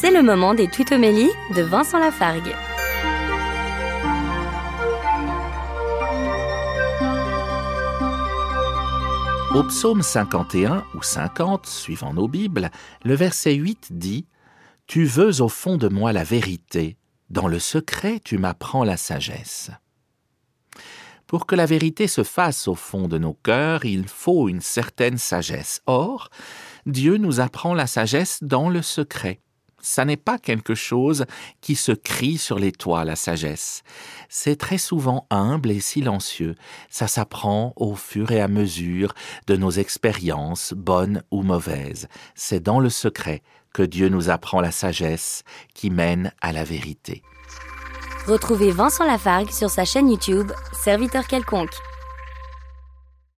C'est le moment des tutomélies de Vincent Lafargue. Au psaume 51 ou 50, suivant nos Bibles, le verset 8 dit Tu veux au fond de moi la vérité, dans le secret tu m'apprends la sagesse. Pour que la vérité se fasse au fond de nos cœurs, il faut une certaine sagesse. Or, Dieu nous apprend la sagesse dans le secret. Ça n'est pas quelque chose qui se crie sur les toits, la sagesse. C'est très souvent humble et silencieux. Ça s'apprend au fur et à mesure de nos expériences, bonnes ou mauvaises. C'est dans le secret que Dieu nous apprend la sagesse qui mène à la vérité. Retrouvez Vincent Lafargue sur sa chaîne YouTube, Serviteur quelconque.